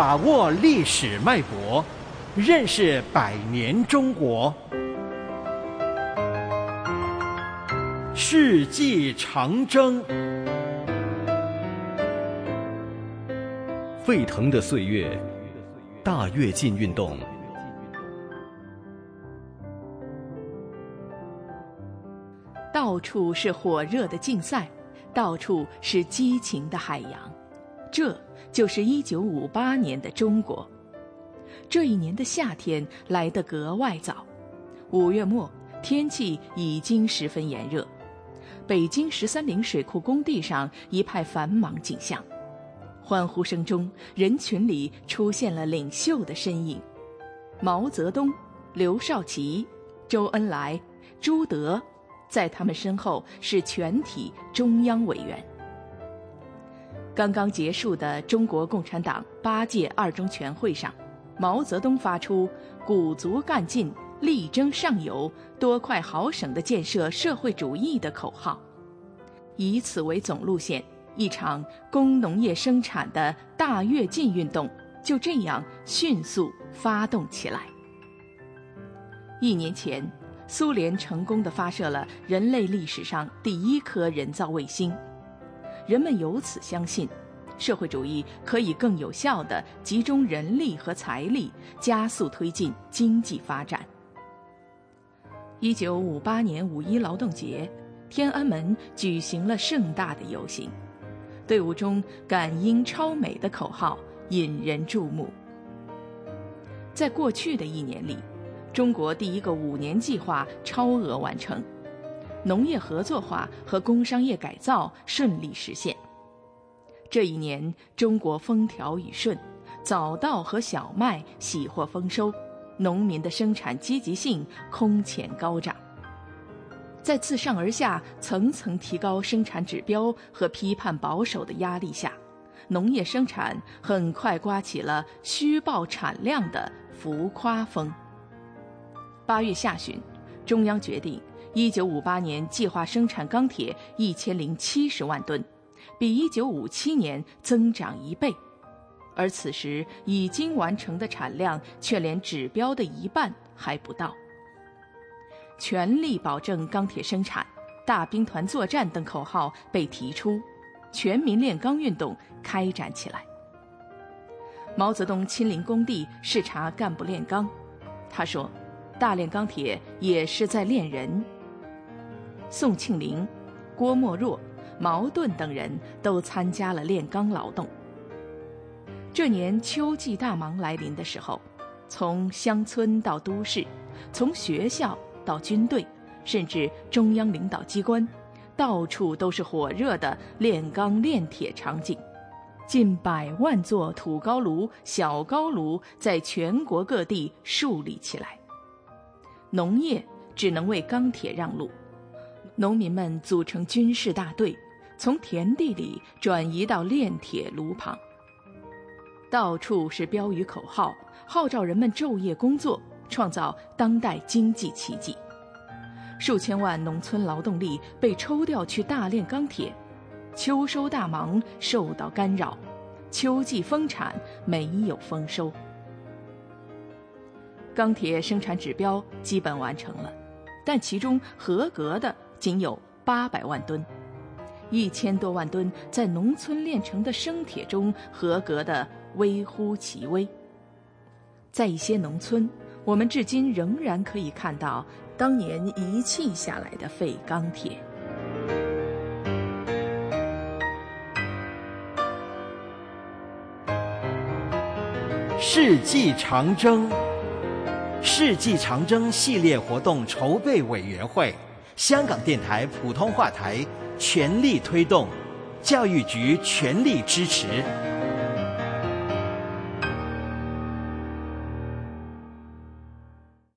把握历史脉搏，认识百年中国。世纪长征，沸腾的岁月，大跃进运动。到处是火热的竞赛，到处是激情的海洋，这就是一九五八年的中国。这一年的夏天来得格外早，五月末天气已经十分炎热。北京十三陵水库工地上一派繁忙景象，欢呼声中，人群里出现了领袖的身影：毛泽东、刘少奇、周恩来、朱德。在他们身后是全体中央委员。刚刚结束的中国共产党八届二中全会上，毛泽东发出“鼓足干劲，力争上游，多快好省的建设社会主义”的口号，以此为总路线，一场工农业生产的大跃进运动就这样迅速发动起来。一年前。苏联成功的发射了人类历史上第一颗人造卫星，人们由此相信，社会主义可以更有效地集中人力和财力，加速推进经济发展。一九五八年五一劳动节，天安门举行了盛大的游行，队伍中“感应超美”的口号引人注目。在过去的一年里。中国第一个五年计划超额完成，农业合作化和工商业改造顺利实现。这一年，中国风调雨顺，早稻和小麦喜获丰收，农民的生产积极性空前高涨。在自上而下层层提高生产指标和批判保守的压力下，农业生产很快刮起了虚报产量的浮夸风。八月下旬，中央决定，一九五八年计划生产钢铁一千零七十万吨，比一九五七年增长一倍，而此时已经完成的产量却连指标的一半还不到。全力保证钢铁生产、大兵团作战等口号被提出，全民炼钢运动开展起来。毛泽东亲临工地视察干部炼钢，他说。大炼钢铁也是在炼人。宋庆龄、郭沫若、茅盾等人都参加了炼钢劳动。这年秋季大忙来临的时候，从乡村到都市，从学校到军队，甚至中央领导机关，到处都是火热的炼钢炼铁场景。近百万座土高炉、小高炉在全国各地树立起来。农业只能为钢铁让路，农民们组成军事大队，从田地里转移到炼铁炉旁。到处是标语口号，号召人们昼夜工作，创造当代经济奇迹。数千万农村劳动力被抽调去大炼钢铁，秋收大忙受到干扰，秋季丰产没有丰收。钢铁生产指标基本完成了，但其中合格的仅有八百万吨，一千多万吨在农村炼成的生铁中合格的微乎其微。在一些农村，我们至今仍然可以看到当年遗弃下来的废钢铁。世纪长征。世纪长征系列活动筹备委员会，香港电台普通话台全力推动，教育局全力支持。